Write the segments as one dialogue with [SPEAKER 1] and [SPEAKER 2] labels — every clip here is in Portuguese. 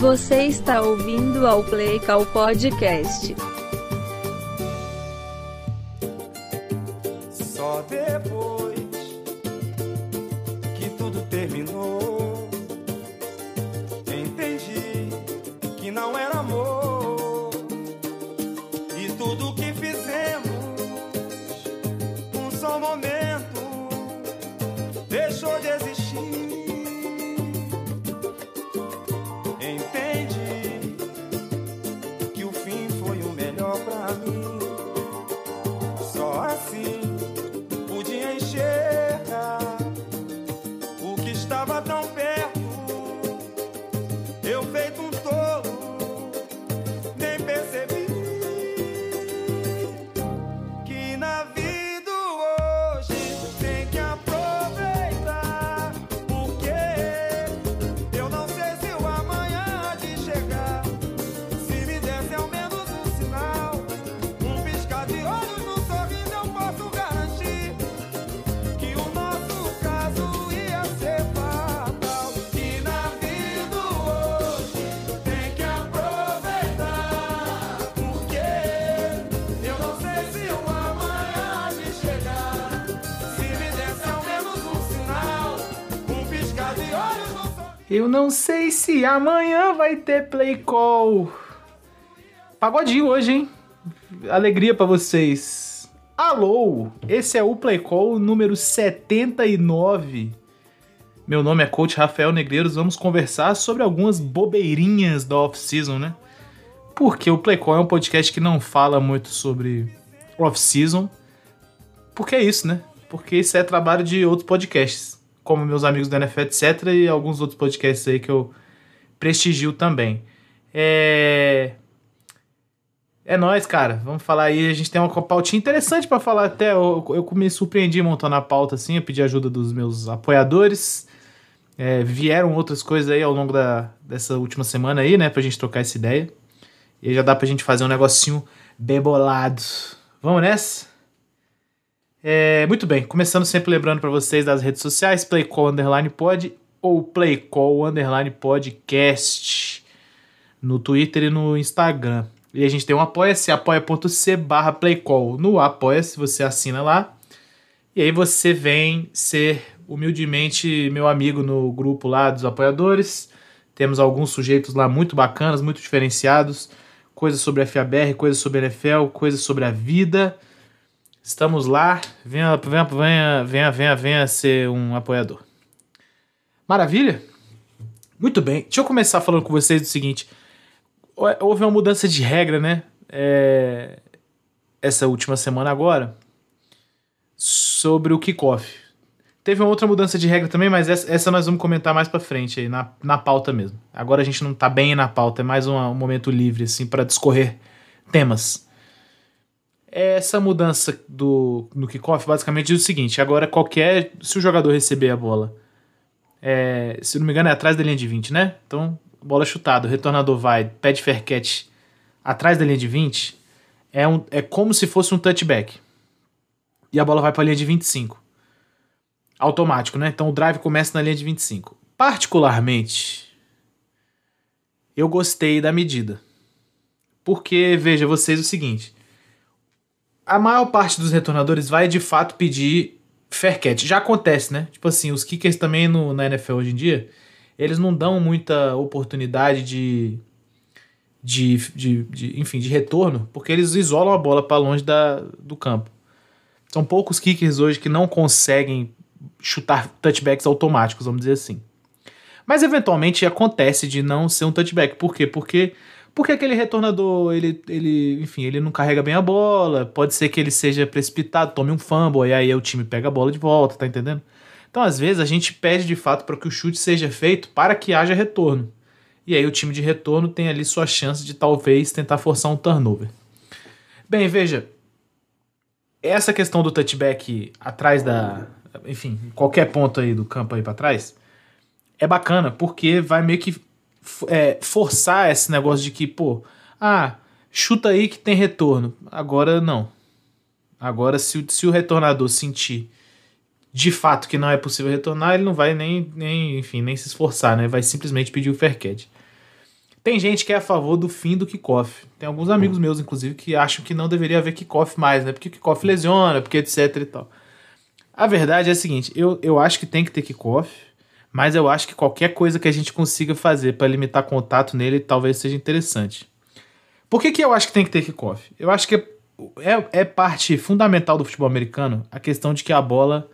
[SPEAKER 1] Você está ouvindo ao Play Call Podcast.
[SPEAKER 2] Não sei se amanhã
[SPEAKER 3] vai ter play call. Pagodinho hoje, hein? Alegria pra vocês. Alô, esse é o play call número 79. Meu nome é coach Rafael Negreiros. Vamos conversar sobre algumas bobeirinhas da off-season, né? Porque o play call é um podcast que não fala muito sobre off-season. Porque é isso, né? Porque isso é trabalho de outros podcasts como meus amigos da NFL, etc. E alguns outros podcasts aí que eu prestigio também. É. É nóis, cara. Vamos falar aí. A gente tem uma pautinha interessante pra falar até. Eu, eu me surpreendi montando a pauta assim. Eu pedi ajuda dos meus apoiadores. É, vieram outras coisas aí ao longo da, dessa última semana aí, né? Pra gente trocar essa ideia. E já dá pra gente fazer um negocinho bem bolado. Vamos nessa? É, muito bem, começando sempre lembrando para vocês das redes sociais, Playcall Underline Pod ou Playcall Underline Podcast no Twitter e no Instagram. E a gente tem um apoia-se, apoia.c barra Playcall. No apoia-se, você assina lá. E aí você vem ser humildemente meu amigo no grupo lá dos apoiadores. Temos alguns sujeitos lá muito bacanas, muito diferenciados. Coisas sobre FABR, coisas sobre NFL, coisas sobre a vida. Estamos lá. Venha, venha, venha, venha, venha, venha ser um apoiador. Maravilha? Muito bem. Deixa eu começar falando com vocês do seguinte. Houve uma mudança de regra, né? É, Essa última semana agora. Sobre o kickoff. Teve uma outra mudança de regra também, mas essa, nós vamos comentar mais pra frente aí, na, na pauta mesmo. Agora a gente não tá bem na pauta, é mais um momento livre, assim, para discorrer temas. Essa mudança do, no kickoff basicamente diz o seguinte: agora qualquer. Se o jogador receber a bola, é, se não me engano, é atrás da linha de 20, né? Então, bola chutada, o retornador vai, pede fair catch atrás da linha de 20, é, um, é como se fosse um touchback. E a bola vai para a linha de 25. Automático, né? Então o drive começa na linha de 25. Particularmente, eu gostei da medida. Porque, veja vocês o seguinte a maior parte dos retornadores vai de fato pedir fair catch. Já acontece, né? Tipo assim, os kickers também no, na NFL hoje em dia, eles não dão muita oportunidade de, de, de, de enfim, de retorno, porque eles isolam a bola para longe da, do campo. São poucos kickers hoje que não conseguem chutar touchbacks automáticos, vamos dizer assim. Mas eventualmente acontece de não ser um touchback. Por quê? Porque porque aquele retornador, ele, ele, enfim, ele não carrega bem a bola, pode ser que ele seja precipitado, tome um fumble, e aí o time pega a bola de volta, tá entendendo? Então, às vezes, a gente pede de fato para que o chute seja feito para que haja retorno. E aí o time de retorno tem ali sua chance de talvez tentar forçar um turnover. Bem, veja, essa questão do touchback atrás da, enfim, qualquer ponto aí do campo aí para trás, é bacana, porque vai meio que é, forçar esse negócio de que, pô, ah, chuta aí que tem retorno. Agora não. Agora, se, se o retornador sentir de fato que não é possível retornar, ele não vai nem, nem, enfim, nem se esforçar, né? Vai simplesmente pedir o fair catch. Tem gente que é a favor do fim do kickoff. Tem alguns amigos meus, inclusive, que acham que não deveria haver kickoff mais, né? Porque o kickoff lesiona, porque etc e tal. A verdade é a seguinte: eu, eu acho que tem que ter kickoff, mas eu acho que qualquer coisa que a gente consiga fazer para limitar contato nele talvez seja interessante. Por que, que eu acho que tem que ter kickoff? Eu acho que é, é parte fundamental do futebol americano a questão de que a bola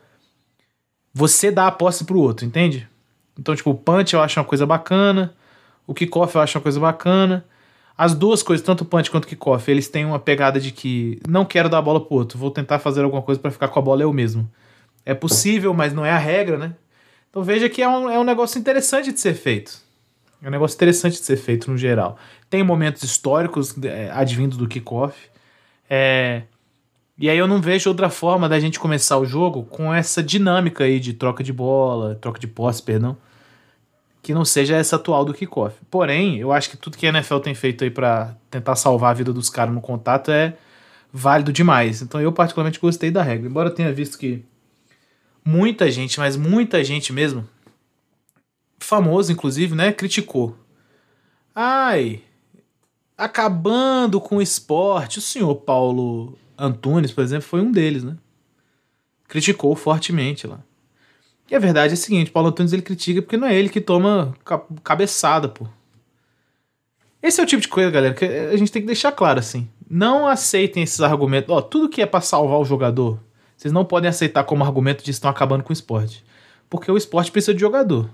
[SPEAKER 3] você dá a posse pro outro, entende? Então, tipo, o punch eu acho uma coisa bacana, o kickoff eu acho uma coisa bacana. As duas coisas, tanto o punch quanto o kickoff, eles têm uma pegada de que não quero dar a bola pro outro, vou tentar fazer alguma coisa para ficar com a bola eu mesmo. É possível, mas não é a regra, né? Então veja que é um, é um negócio interessante de ser feito. É um negócio interessante de ser feito no geral. Tem momentos históricos é, do kickoff. É, e aí eu não vejo outra forma da gente começar o jogo com essa dinâmica aí de troca de bola, troca de posse, perdão, que não seja essa atual do kickoff. Porém, eu acho que tudo que a NFL tem feito aí para tentar salvar a vida dos caras no contato é válido demais. Então eu particularmente gostei da regra, embora tenha visto que muita gente, mas muita gente mesmo, famoso inclusive, né, criticou. Ai, acabando com o esporte. O senhor Paulo Antunes, por exemplo, foi um deles, né? Criticou fortemente lá. E a verdade é a seguinte, Paulo Antunes ele critica porque não é ele que toma cabeçada, pô. Esse é o tipo de coisa, galera, que a gente tem que deixar claro assim. Não aceitem esses argumentos. Ó, tudo que é para salvar o jogador, vocês não podem aceitar como argumento de estão acabando com o esporte. Porque o esporte precisa de jogador.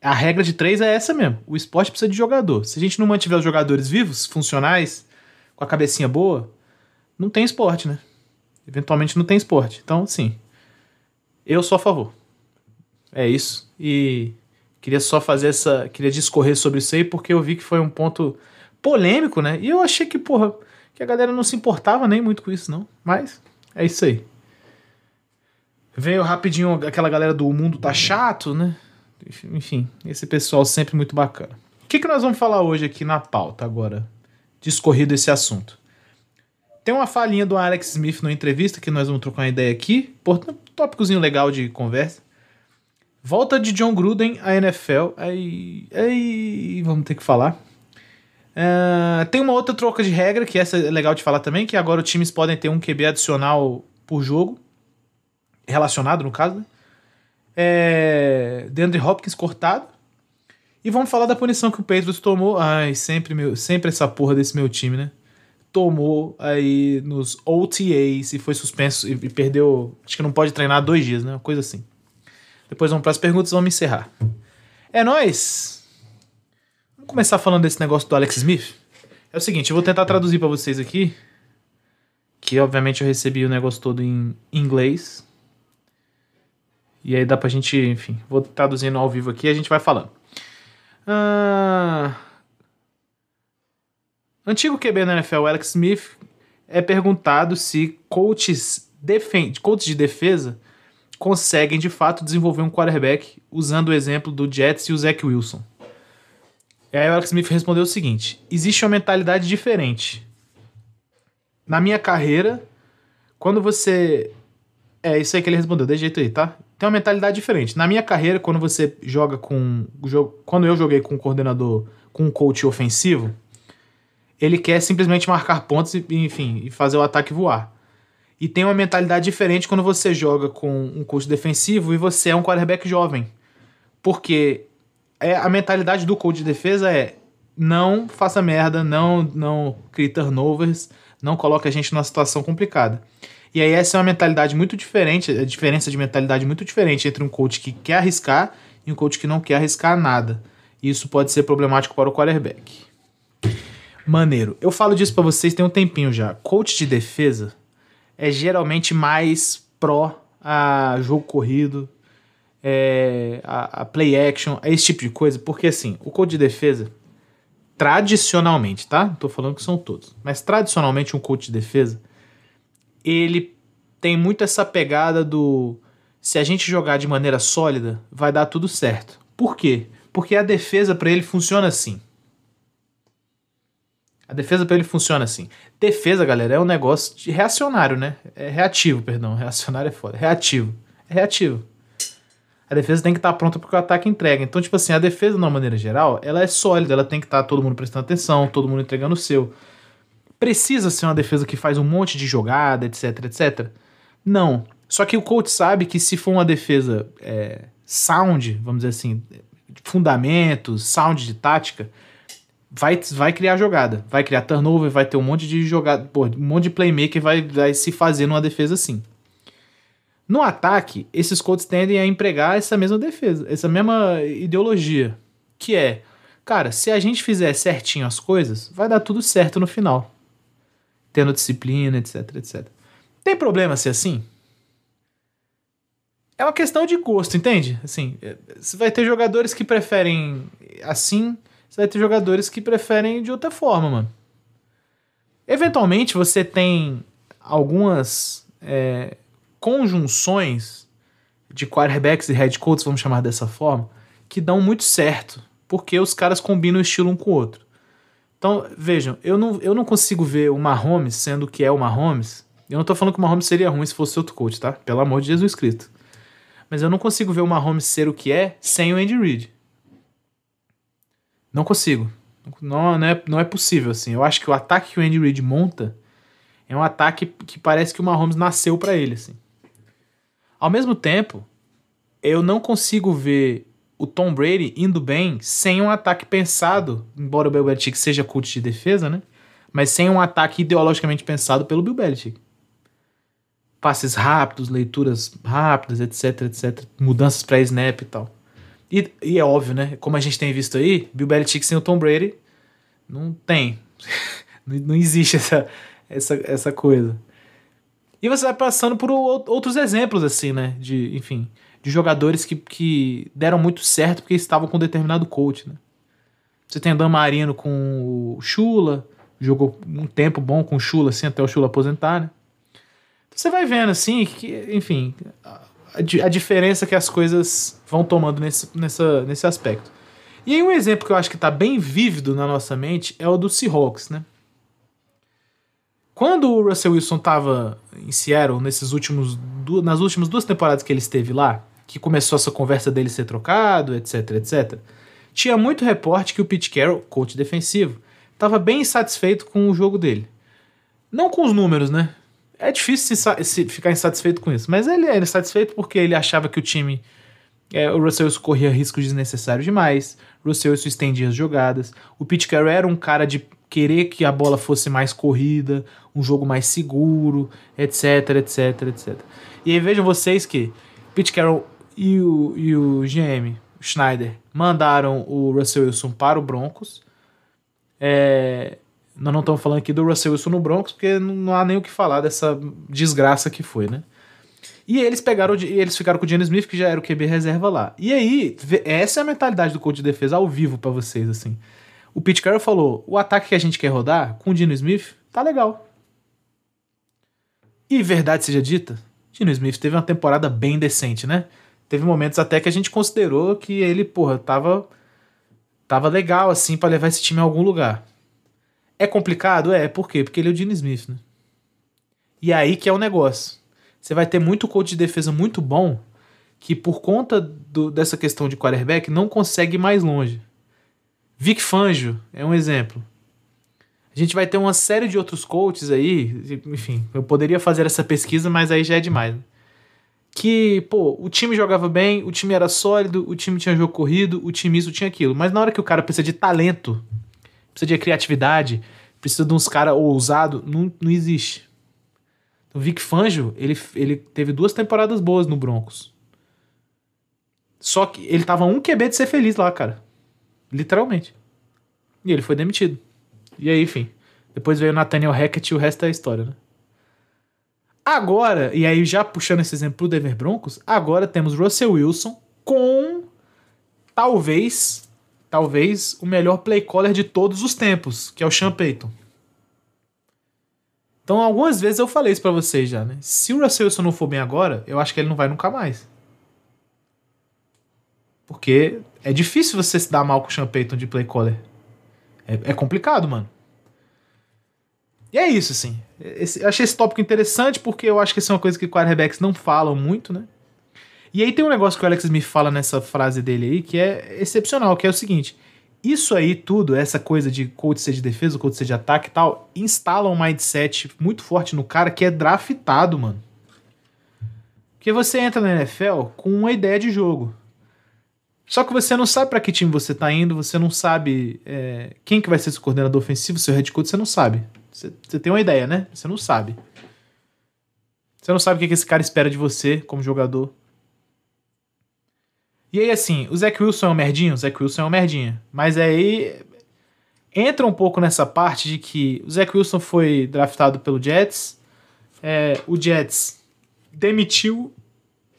[SPEAKER 3] A regra de três é essa mesmo. O esporte precisa de jogador. Se a gente não mantiver os jogadores vivos, funcionais, com a cabecinha boa, não tem esporte, né? Eventualmente não tem esporte. Então, sim. Eu sou a favor. É isso. E queria só fazer essa. Queria discorrer sobre isso aí, porque eu vi que foi um ponto polêmico, né? E eu achei que, porra, que a galera não se importava nem muito com isso, não. Mas é isso aí. Veio rapidinho aquela galera do mundo tá chato, né? Enfim, esse pessoal sempre muito bacana. O que, que nós vamos falar hoje aqui na pauta agora? discorrido esse assunto. Tem uma falinha do Alex Smith na entrevista que nós vamos trocar uma ideia aqui. Portanto, tópicozinho legal de conversa. Volta de John Gruden à NFL. Aí, aí vamos ter que falar. Uh, tem uma outra troca de regra, que essa é legal de falar também, que agora os times podem ter um QB adicional por jogo. Relacionado, no caso. Né? É, DeAndre Hopkins cortado. E vamos falar da punição que o Patriots tomou. Ai, sempre, meu, sempre essa porra desse meu time, né? Tomou aí nos OTAs e foi suspenso e, e perdeu. Acho que não pode treinar dois dias, né? Uma coisa assim. Depois vamos para as perguntas e vamos encerrar. É nós. Começar falando desse negócio do Alex Smith. É o seguinte, eu vou tentar traduzir para vocês aqui. Que obviamente eu recebi o negócio todo em inglês. E aí dá pra gente, enfim, vou traduzindo ao vivo aqui e a gente vai falando. Ah, antigo QB na NFL, Alex Smith, é perguntado se coaches, defend, coaches de defesa conseguem de fato desenvolver um quarterback usando o exemplo do Jets e o Zach Wilson. E aí o Alex Smith respondeu o seguinte: existe uma mentalidade diferente. Na minha carreira, quando você. É isso aí que ele respondeu, de jeito aí, tá? tem uma mentalidade diferente. Na minha carreira, quando você joga com. Quando eu joguei com um coordenador, com um coach ofensivo, ele quer simplesmente marcar pontos e, enfim, e fazer o ataque voar. E tem uma mentalidade diferente quando você joga com um coach defensivo e você é um quarterback jovem. Porque é, a mentalidade do coach de defesa é não faça merda, não, não crie turnovers, não coloque a gente numa situação complicada. E aí essa é uma mentalidade muito diferente, a diferença de mentalidade muito diferente entre um coach que quer arriscar e um coach que não quer arriscar nada. Isso pode ser problemático para o quarterback. Maneiro. Eu falo disso para vocês tem um tempinho já. Coach de defesa é geralmente mais pró a jogo corrido, é, a, a, play action, esse tipo de coisa, porque assim, o coach de defesa, tradicionalmente, tá? Não tô falando que são todos, mas tradicionalmente um coach de defesa, ele tem muito essa pegada do se a gente jogar de maneira sólida, vai dar tudo certo. Por quê? Porque a defesa para ele funciona assim. A defesa para ele funciona assim. Defesa, galera, é um negócio de reacionário, né? É reativo, perdão. Reacionário é foda. Reativo. É reativo. A defesa tem que estar pronta porque o ataque entrega. Então, tipo assim, a defesa, de uma maneira geral, ela é sólida, ela tem que estar todo mundo prestando atenção, todo mundo entregando o seu. Precisa ser uma defesa que faz um monte de jogada, etc, etc? Não. Só que o coach sabe que se for uma defesa é, sound, vamos dizer assim, fundamentos, sound de tática, vai, vai criar jogada, vai criar turnover, vai ter um monte de jogada, pô, um monte de playmaker vai, vai se fazer numa defesa assim. No ataque, esses coaches tendem a empregar essa mesma defesa, essa mesma ideologia, que é, cara, se a gente fizer certinho as coisas, vai dar tudo certo no final. Tendo disciplina, etc, etc. Tem problema ser assim? É uma questão de gosto, entende? Assim, é, você vai ter jogadores que preferem assim, você vai ter jogadores que preferem de outra forma, mano. Eventualmente você tem algumas é, conjunções de quarterbacks e head coaches, vamos chamar dessa forma, que dão muito certo, porque os caras combinam o estilo um com o outro. Então, vejam, eu não, eu não consigo ver o Mahomes sendo o que é o Mahomes. Eu não tô falando que o Mahomes seria ruim se fosse outro coach, tá? Pelo amor de Jesus Cristo. Mas eu não consigo ver o Mahomes ser o que é sem o Andy Reid. Não consigo. Não, não, é, não é possível, assim. Eu acho que o ataque que o Andy Reid monta é um ataque que parece que o Mahomes nasceu para ele, assim. Ao mesmo tempo, eu não consigo ver o Tom Brady indo bem sem um ataque pensado, embora o Bill Belichick seja coach de defesa, né? Mas sem um ataque ideologicamente pensado pelo Bill Belichick. Passes rápidos, leituras rápidas, etc, etc. Mudanças para snap e tal. E, e, é óbvio, né? Como a gente tem visto aí, Bill Belichick sem o Tom Brady não tem. não existe essa, essa, essa coisa. E você vai passando por outros exemplos, assim, né? De, enfim, de jogadores que, que deram muito certo porque estavam com um determinado coach, né? Você tem o Dan Marino com o Chula, jogou um tempo bom com o Chula, assim, até o Chula aposentar, né? Então você vai vendo, assim, que, enfim, a, diferença que as coisas vão tomando nesse, nessa, nesse aspecto. E aí um exemplo que eu acho que está bem vívido na nossa mente é o do Seahawks, né? Quando o Russell Wilson estava em Seattle, nesses últimos, nas últimas duas temporadas que ele esteve lá, que começou essa conversa dele ser trocado, etc, etc, tinha muito reporte que o Pete Carroll, coach defensivo, estava bem insatisfeito com o jogo dele. Não com os números, né? É difícil se, se ficar insatisfeito com isso, mas ele era insatisfeito porque ele achava que o time. É, o Russell Wilson corria riscos desnecessários demais, o Russell Wilson estendia as jogadas. O Pete Carroll era um cara de querer que a bola fosse mais corrida, um jogo mais seguro, etc, etc, etc. E aí vejam vocês que Pete Carroll e o, e o GM, Schneider, mandaram o Russell Wilson para o Broncos. É, nós não estamos falando aqui do Russell Wilson no Broncos, porque não há nem o que falar dessa desgraça que foi, né? E eles pegaram, eles ficaram com o Gene Smith, que já era o QB reserva lá. E aí, essa é a mentalidade do coach de defesa ao vivo para vocês, assim. O Pete Carroll falou: o ataque que a gente quer rodar com o Gene Smith tá legal. E verdade seja dita, Gene Smith teve uma temporada bem decente, né? Teve momentos até que a gente considerou que ele, porra, tava, tava legal, assim, para levar esse time a algum lugar. É complicado? É. Por quê? Porque ele é o Gene Smith, né? E aí que é o negócio. Você vai ter muito coach de defesa muito bom que por conta do, dessa questão de quarterback não consegue ir mais longe. Vic Fangio é um exemplo. A gente vai ter uma série de outros coaches aí, enfim, eu poderia fazer essa pesquisa, mas aí já é demais. Né? Que, pô, o time jogava bem, o time era sólido, o time tinha jogo corrido, o time isso tinha aquilo. Mas na hora que o cara precisa de talento precisa de criatividade, precisa de uns caras ousados, não, não existe. O Vic Fangio, ele, ele teve duas temporadas boas no Broncos. Só que ele tava um QB de ser feliz lá, cara. Literalmente. E ele foi demitido. E aí, enfim. Depois veio Nathaniel Hackett e o resto é história, né? Agora, e aí já puxando esse exemplo pro Denver Broncos, agora temos Russell Wilson com talvez talvez o melhor play caller de todos os tempos, que é o Sean Payton. Então, algumas vezes eu falei isso para vocês já, né? Se o Russell Wilson não for bem agora, eu acho que ele não vai nunca mais. Porque é difícil você se dar mal com o Sean Payton de play caller. É, é complicado, mano. E é isso, assim. Esse, achei esse tópico interessante porque eu acho que isso é uma coisa que quarterbacks não falam muito, né? E aí tem um negócio que o Alex Smith fala nessa frase dele aí que é excepcional, que é o seguinte: isso aí tudo, essa coisa de coach ser de defesa, coach ser de ataque e tal, instala um mindset muito forte no cara que é draftado, mano. Porque você entra na NFL com uma ideia de jogo. Só que você não sabe para que time você tá indo, você não sabe é, quem que vai ser seu coordenador ofensivo, seu head coach, você não sabe. Você, você tem uma ideia, né? Você não sabe. Você não sabe o que, esse cara espera de você como jogador. E aí, assim, o Zach Wilson é um merdinho? O Zach Wilson é um merdinha. Mas aí entra um pouco nessa parte de que o Zach Wilson foi draftado pelo Jets. É, o Jets demitiu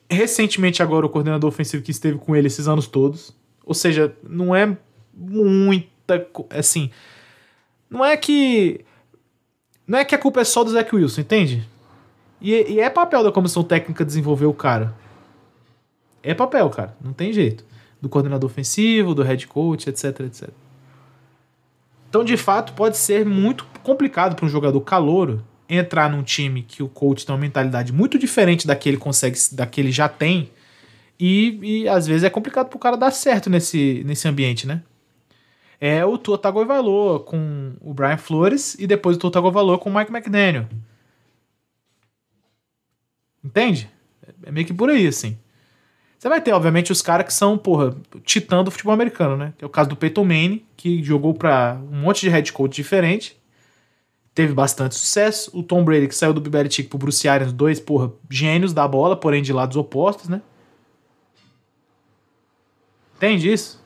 [SPEAKER 3] recentemente agora o coordenador ofensivo que esteve com ele esses anos todos. Ou seja, não é muita. Assim. Não é que. Não é que a culpa é só do Zach Wilson, entende? E, e é papel da comissão técnica desenvolver o cara. É papel, cara. Não tem jeito. Do coordenador ofensivo, do head coach, etc, etc. Então, de fato, pode ser muito complicado para um jogador calouro entrar num time que o coach tem uma mentalidade muito diferente da que ele consegue, da que ele já tem. E, e às vezes é complicado pro cara dar certo nesse, nesse ambiente, né? É o Tua Tagovailoa com o Brian Flores e depois o Tua Tagovailoa com o Mike McDaniel. Entende? É meio que por aí, assim. Você vai ter, obviamente, os caras que são, porra, titã do futebol americano, né? É o caso do Peyton Manning, que jogou para um monte de head coach diferente teve bastante sucesso. O Tom Brady, que saiu do Belichick pro Bruce Arians, dois, porra, gênios da bola, porém de lados opostos, né? Entende isso?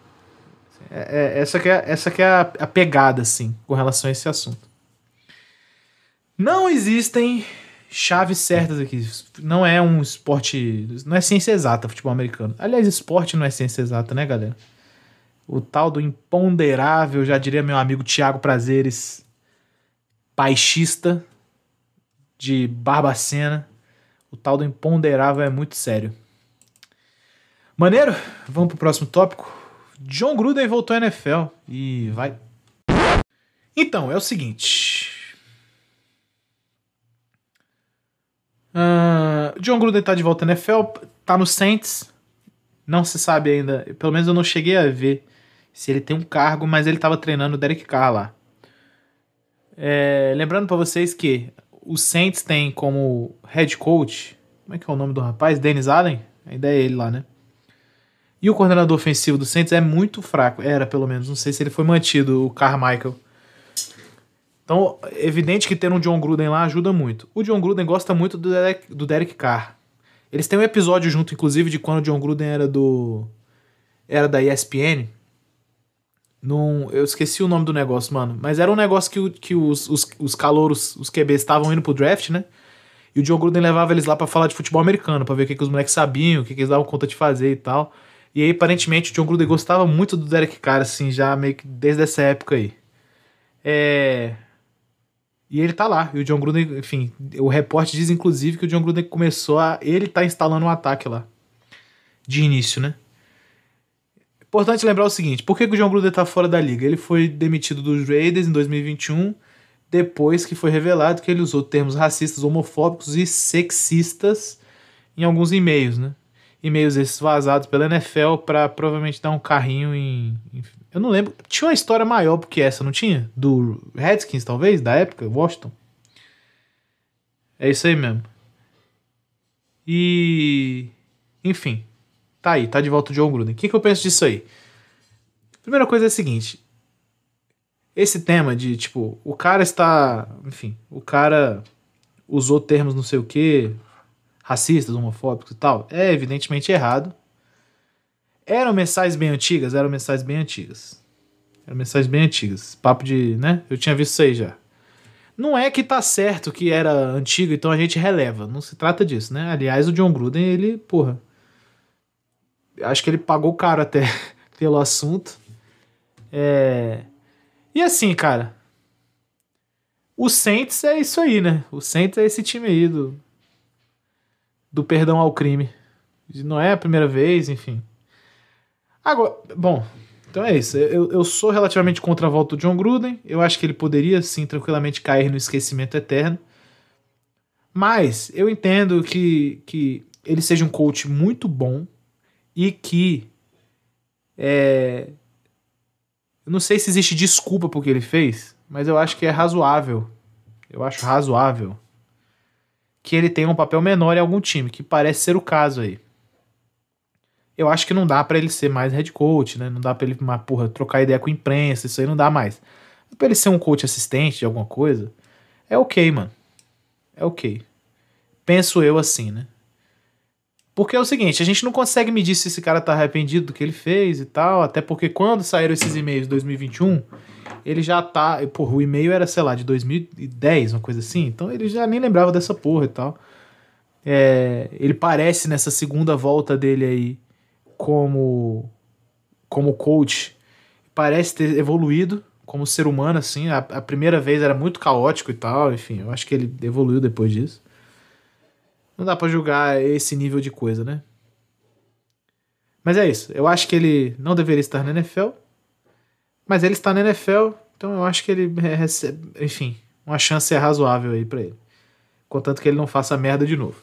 [SPEAKER 3] É, é, essa que é, essa que é a, a pegada, assim, com relação a esse assunto. Não existem chaves certas aqui. Não é um esporte. Não é ciência exata futebol americano. Aliás, esporte não é ciência exata, né, galera? O tal do imponderável, já diria meu amigo Tiago Prazeres, baixista de Barbacena. O tal do imponderável é muito sério. Maneiro? Vamos pro próximo tópico. John Gruden voltou à NFL e vai. Então, é o seguinte. Uh, John Gruden tá de volta à NFL, tá no Saints. Não se sabe ainda, pelo menos eu não cheguei a ver se ele tem um cargo, mas ele tava treinando o Derek Carr lá. É, lembrando para vocês que o Saints tem como head coach, como é que é o nome do rapaz? Dennis Allen? A ideia é ele lá, né? E o coordenador ofensivo do Saints é muito fraco, era pelo menos, não sei se ele foi mantido, o Carmichael. Então, é evidente que ter um John Gruden lá ajuda muito. O John Gruden gosta muito do Derek, do Derek Carr. Eles têm um episódio junto, inclusive, de quando o John Gruden era do. era da ESPN num, eu esqueci o nome do negócio, mano. Mas era um negócio que, que os, os, os calouros, os QBs, estavam indo pro draft, né? E o John Gruden levava eles lá para falar de futebol americano, para ver o que, que os moleques sabiam, o que, que eles davam conta de fazer e tal. E aí, aparentemente, o John Gruden gostava muito do Derek Carr, assim, já meio que desde essa época aí. É. E ele tá lá. E o John Gruden, enfim, o repórter diz inclusive que o John Gruden começou a. Ele tá instalando um ataque lá. De início, né? Importante lembrar o seguinte: por que, que o John Gruden está fora da liga? Ele foi demitido dos Raiders em 2021, depois que foi revelado que ele usou termos racistas, homofóbicos e sexistas em alguns e-mails, né? E-mails esses vazados pela NFL para provavelmente dar um carrinho em, em, Eu não lembro. Tinha uma história maior do que essa, não tinha? Do Redskins, talvez, da época, Washington. É isso aí mesmo. E. Enfim. Tá aí, tá de volta o John Gruden. O que, que eu penso disso aí? Primeira coisa é a seguinte. Esse tema de, tipo, o cara está. Enfim, o cara usou termos não sei o que, racistas, homofóbicos e tal. É evidentemente errado. Eram mensagens bem antigas? Eram mensagens bem antigas. Eram mensagens bem antigas. Papo de. né? Eu tinha visto isso aí já. Não é que tá certo que era antigo, então a gente releva. Não se trata disso, né? Aliás, o John Gruden, ele, porra acho que ele pagou caro até pelo assunto. É... E assim, cara. O Saints é isso aí, né? O Saints é esse time aí do, do perdão ao crime. Não é a primeira vez, enfim. Agora, bom, então é isso. Eu, eu sou relativamente contra a volta do John Gruden. Eu acho que ele poderia, sim, tranquilamente cair no esquecimento eterno. Mas eu entendo que, que ele seja um coach muito bom e que é, eu não sei se existe desculpa por que ele fez, mas eu acho que é razoável. Eu acho razoável que ele tenha um papel menor em algum time, que parece ser o caso aí. Eu acho que não dá para ele ser mais head coach, né? Não dá para ele, uma porra, trocar ideia com a imprensa, isso aí não dá mais. Pra ele ser um coach assistente de alguma coisa, é ok, mano. É ok. Penso eu assim, né? Porque é o seguinte, a gente não consegue medir se esse cara tá arrependido do que ele fez e tal, até porque quando saíram esses e-mails de 2021, ele já tá. Porra, o e-mail era, sei lá, de 2010, uma coisa assim, então ele já nem lembrava dessa porra e tal. É, ele parece nessa segunda volta dele aí como como coach, parece ter evoluído como ser humano, assim. A, a primeira vez era muito caótico e tal, enfim, eu acho que ele evoluiu depois disso. Não dá pra julgar esse nível de coisa, né? Mas é isso. Eu acho que ele não deveria estar na NFL. Mas ele está na NFL, então eu acho que ele recebe, enfim, uma chance é razoável aí para ele. Contanto que ele não faça merda de novo.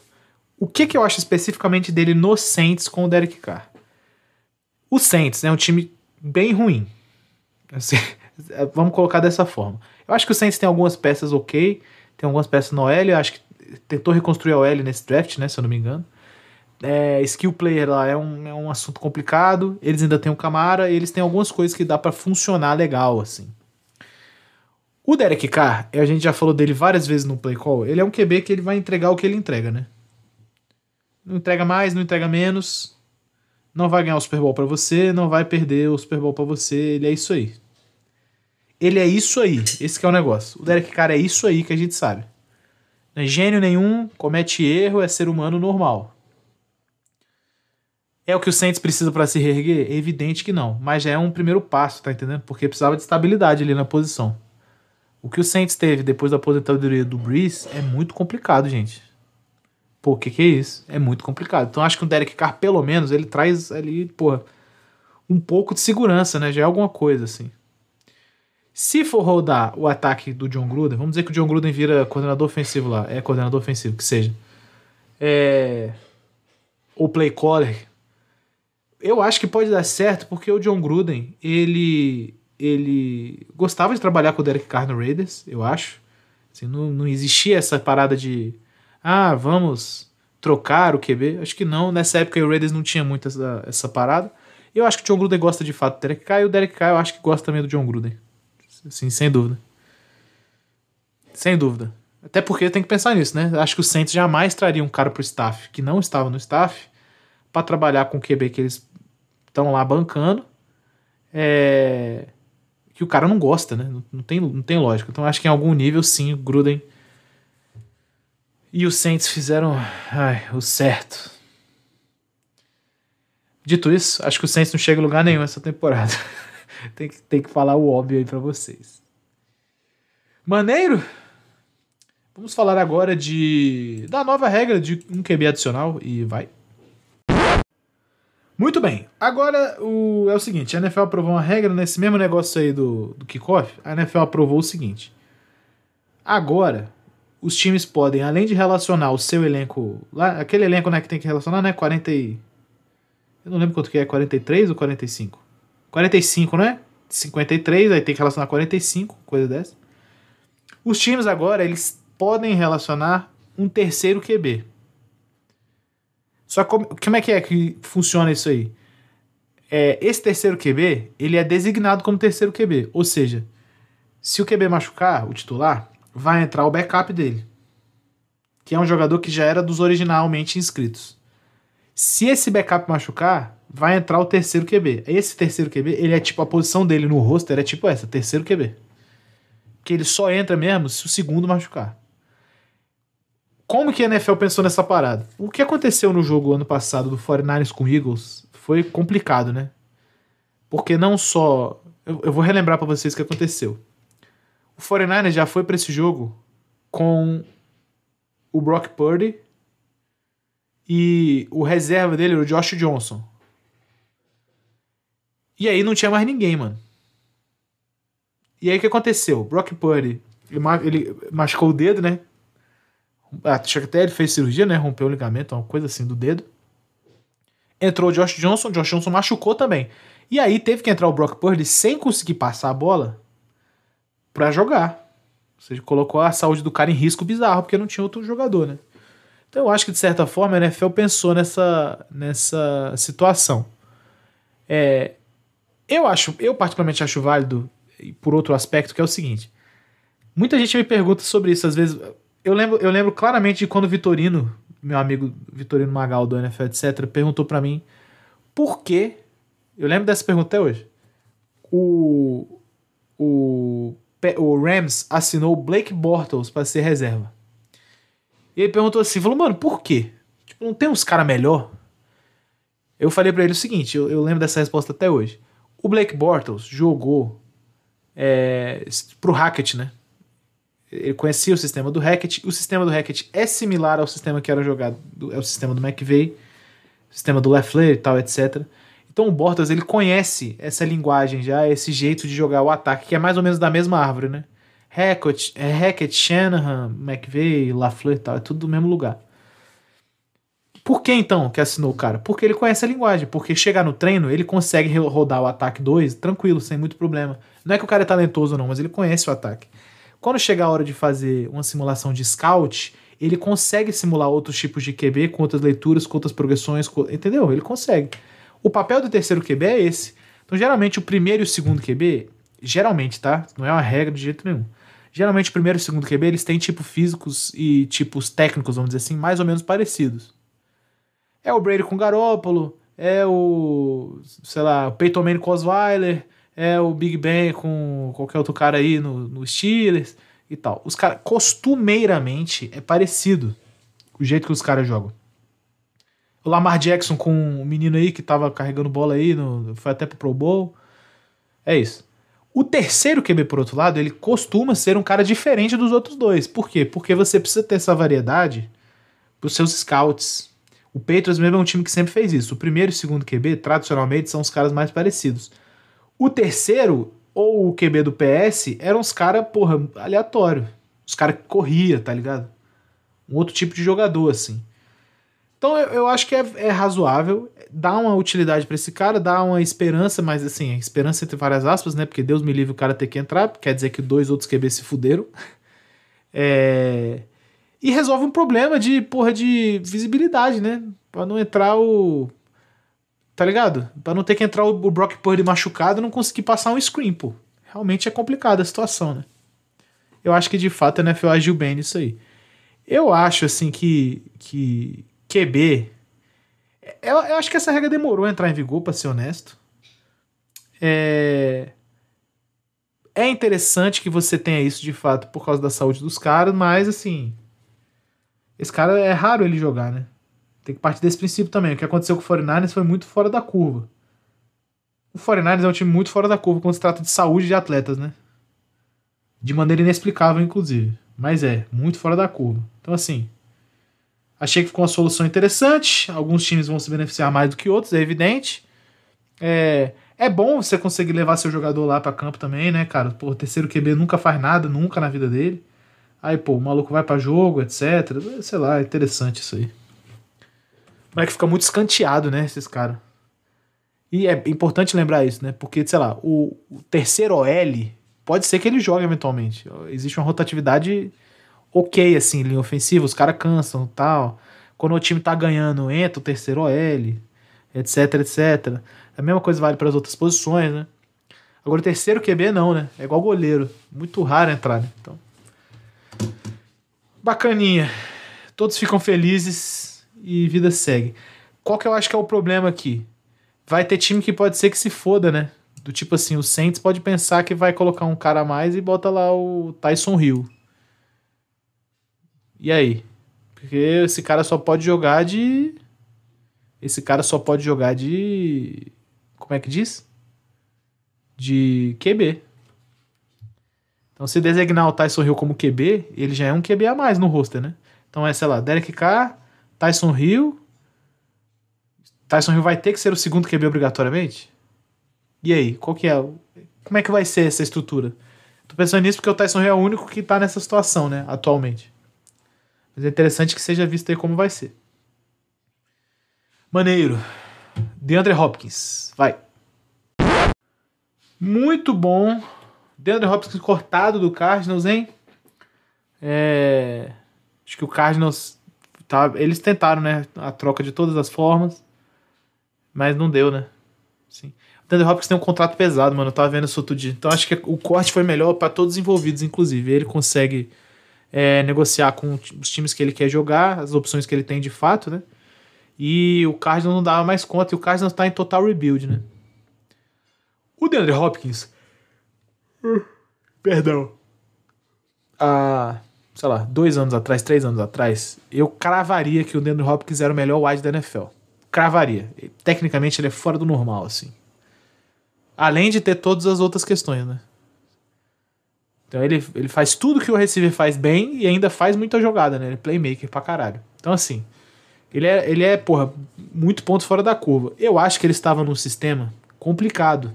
[SPEAKER 3] O que, que eu acho especificamente dele no Saints com o Derek Carr? O Saints é um time bem ruim. Assim, vamos colocar dessa forma. Eu acho que o Saints tem algumas peças ok, tem algumas peças no OL, eu acho que tentou reconstruir a OL nesse draft, né, se eu não me engano. É, skill player lá é um, é um assunto complicado. Eles ainda têm o Camara, eles têm algumas coisas que dá para funcionar legal, assim. O Derek Carr, a gente já falou dele várias vezes no play call, ele é um QB que ele vai entregar o que ele entrega, né? Não entrega mais, não entrega menos. Não vai ganhar o Super Bowl para você, não vai perder o Super Bowl para você, ele é isso aí. Ele é isso aí, esse é o negócio. O Derek Carr é isso aí que a gente sabe. Não é gênio nenhum, comete erro, é ser humano normal. É o que o Saints precisa para se reerguer? É evidente que não, mas já é um primeiro passo, tá entendendo? Porque precisava de estabilidade ali na posição. O que o Saints teve depois da aposentadoria do Breeze é muito complicado, gente. Pô, o que, que é isso? É muito complicado. Então acho que o Derek Carr, pelo menos, ele traz ali, pô, um pouco de segurança, né? Já é alguma coisa, assim. Se for rodar o ataque do John Gruden, vamos dizer que o John Gruden vira coordenador ofensivo lá, é coordenador ofensivo, que seja. É. Ou play caller. Eu acho que pode dar certo porque o John Gruden, ele. Ele gostava de trabalhar com o Derek Carr no Raiders, eu acho. Assim, não, não existia essa parada de. Ah, vamos trocar o QB. Acho que não. Nessa época o Raiders não tinha muito essa, essa parada. Eu acho que o John Gruden gosta de fato do Derek Carr e o Derek Carr eu acho que gosta também do John Gruden. Sim, sem dúvida. Sem dúvida. Até porque tem que pensar nisso, né? Acho que o Saints jamais traria um cara pro staff que não estava no staff para trabalhar com o QB que eles estão lá bancando. É... Que o cara não gosta, né? Não, não, tem, não tem lógica. Então acho que em algum nível, sim, o Gruden e os Saints fizeram ai, o certo. Dito isso, acho que o Saints não chega em lugar nenhum essa temporada. tem, que, tem que falar o óbvio aí pra vocês. Maneiro? Vamos falar agora de da nova regra de um QB adicional e vai. Muito bem. Agora o, é o seguinte: a NFL aprovou uma regra nesse mesmo negócio aí do, do kickoff. A NFL aprovou o seguinte: agora os times podem, além de relacionar o seu elenco, lá, aquele elenco né, que tem que relacionar, né? 40 e, Eu não lembro quanto que é, 43 ou 45? 45, né? 53, aí tem que relacionar 45, coisa dessa. Os times agora, eles podem relacionar um terceiro QB. Só como, como é que é que funciona isso aí? É, esse terceiro QB, ele é designado como terceiro QB. Ou seja, se o QB machucar, o titular, vai entrar o backup dele. Que é um jogador que já era dos originalmente inscritos. Se esse backup machucar, vai entrar o terceiro QB. Esse terceiro QB, ele é tipo a posição dele no roster é tipo essa, terceiro QB. Que ele só entra mesmo se o segundo machucar. Como que a NFL pensou nessa parada? O que aconteceu no jogo ano passado do 49ers com Eagles foi complicado, né? Porque não só. Eu, eu vou relembrar para vocês o que aconteceu. O 49ers já foi para esse jogo com o Brock Purdy e o reserva dele, o Josh Johnson. E aí não tinha mais ninguém, mano. E aí o que aconteceu? Brock Purdy, ele, ele machucou o dedo, né? Acho que até ele fez cirurgia, né? Rompeu o ligamento, uma coisa assim do dedo. Entrou o Josh Johnson, Josh Johnson machucou também. E aí teve que entrar o Brock Purdy sem conseguir passar a bola pra jogar. Ou seja, colocou a saúde do cara em risco bizarro, porque não tinha outro jogador, né? Então eu acho que de certa forma a NFL pensou nessa, nessa situação. É, eu acho, eu particularmente acho válido, por outro aspecto, que é o seguinte. Muita gente me pergunta sobre isso, às vezes. Eu lembro, eu lembro claramente de quando o Vitorino, meu amigo Vitorino Magal do NFL, etc., perguntou para mim por que. Eu lembro dessa pergunta até hoje. O, o, o Rams assinou o Blake Bortles para ser reserva. E ele perguntou assim: falou, mano, por quê? Tipo, não tem uns cara melhor? Eu falei para ele o seguinte: eu, eu lembro dessa resposta até hoje. O Blake Bortles jogou é, pro Hackett, né? Ele conhecia o sistema do Hackett. O sistema do Hackett é similar ao sistema que era jogado, é o sistema do McVeigh, sistema do Leffler e tal, etc. Então o Bortles ele conhece essa linguagem já, esse jeito de jogar o ataque, que é mais ou menos da mesma árvore, né? Hackett, é Hackett Shanahan, McVeigh, Lafleur e tal, é tudo do mesmo lugar. Por que então que assinou o cara? Porque ele conhece a linguagem. Porque chegar no treino, ele consegue rodar o ataque 2 tranquilo, sem muito problema. Não é que o cara é talentoso não, mas ele conhece o ataque. Quando chega a hora de fazer uma simulação de scout, ele consegue simular outros tipos de QB com outras leituras, com outras progressões, com... entendeu? Ele consegue. O papel do terceiro QB é esse. Então, geralmente, o primeiro e o segundo QB, geralmente, tá? Não é uma regra de jeito nenhum. Geralmente, o primeiro e o segundo QB, eles têm tipos físicos e tipos técnicos, vamos dizer assim, mais ou menos parecidos. É o Brady com Garópolo, é o, sei lá, o Peyton Manning com Osweiler, é o Big Ben com qualquer outro cara aí no, no Steelers e tal. Os caras, costumeiramente, é parecido o jeito que os caras jogam. O Lamar Jackson com o menino aí que tava carregando bola aí, no, foi até pro Pro Bowl. É isso. O terceiro QB, por outro lado, ele costuma ser um cara diferente dos outros dois. Por quê? Porque você precisa ter essa variedade pros seus scouts, o Patriots mesmo é um time que sempre fez isso. O primeiro e o segundo QB, tradicionalmente, são os caras mais parecidos. O terceiro, ou o QB do PS, eram os caras, porra, aleatório. Os caras que corria, tá ligado? Um outro tipo de jogador, assim. Então eu, eu acho que é, é, razoável, dá uma utilidade para esse cara, dá uma esperança, mas assim, esperança entre várias aspas, né? Porque Deus me livre o cara ter que entrar, quer dizer que dois outros QB se fuderam. É e resolve um problema de, porra, de visibilidade, né? Pra não entrar o. Tá ligado? Pra não ter que entrar o Brock Purdy machucado e não conseguir passar um screen, pô. Realmente é complicada a situação, né? Eu acho que de fato a NFL agiu bem nisso aí. Eu acho, assim, que. que QB. Eu, eu acho que essa regra demorou a entrar em vigor, pra ser honesto. É. É interessante que você tenha isso de fato por causa da saúde dos caras, mas assim esse cara é raro ele jogar, né? Tem que partir desse princípio também. O que aconteceu com o 49ers foi muito fora da curva. O 49ers é um time muito fora da curva quando se trata de saúde de atletas, né? De maneira inexplicável, inclusive. Mas é, muito fora da curva. Então, assim, achei que ficou uma solução interessante. Alguns times vão se beneficiar mais do que outros, é evidente. É, é bom você conseguir levar seu jogador lá para campo também, né, cara? Pô, o terceiro QB nunca faz nada, nunca na vida dele. Aí, pô, o maluco vai para jogo, etc. Sei lá, é interessante isso aí. Mas é que fica muito escanteado, né, esses caras. E é importante lembrar isso, né? Porque, sei lá, o, o terceiro OL pode ser que ele jogue eventualmente. Existe uma rotatividade ok, assim, linha ofensiva, os caras cansam tal. Quando o time tá ganhando, entra o terceiro OL, etc, etc. A mesma coisa vale para as outras posições, né? Agora o terceiro QB não, né? É igual goleiro. Muito raro entrar, né? Então. Bacaninha. Todos ficam felizes e vida segue. Qual que eu acho que é o problema aqui? Vai ter time que pode ser que se foda, né? Do tipo assim, o Saints pode pensar que vai colocar um cara a mais e bota lá o Tyson Hill. E aí? Porque esse cara só pode jogar de. Esse cara só pode jogar de. Como é que diz? De QB. Então, se designar o Tyson Hill como QB, ele já é um QB a mais no roster, né? Então é, sei lá, Derek Carr, Tyson Hill. Tyson Hill vai ter que ser o segundo QB obrigatoriamente? E aí, qual que é? Como é que vai ser essa estrutura? Tô pensando nisso porque o Tyson Hill é o único que tá nessa situação, né, atualmente. Mas é interessante que seja visto aí como vai ser. Maneiro. DeAndre Hopkins. Vai. Muito bom. DeAndre Hopkins cortado do Cardinals, hein? É... Acho que o Cardinals. Tá... Eles tentaram, né? A troca de todas as formas. Mas não deu, né? Sim. O DeAndre Hopkins tem um contrato pesado, mano. Eu tava vendo isso tudo. Então acho que o corte foi melhor para todos os envolvidos, inclusive. Ele consegue é, negociar com os times que ele quer jogar, as opções que ele tem de fato, né? E o Cardinals não dava mais conta. E o Cardinals tá em total rebuild, né? O DeAndre Hopkins. Perdão. Há, sei lá, dois anos atrás, três anos atrás, eu cravaria que o DeAndre Hopkins era o melhor wide da NFL. Cravaria. Tecnicamente ele é fora do normal, assim. Além de ter todas as outras questões, né? Então ele, ele faz tudo que o receiver faz bem e ainda faz muita jogada, né? Ele é playmaker pra caralho. Então, assim, ele é, ele é, porra, muito ponto fora da curva. Eu acho que ele estava num sistema complicado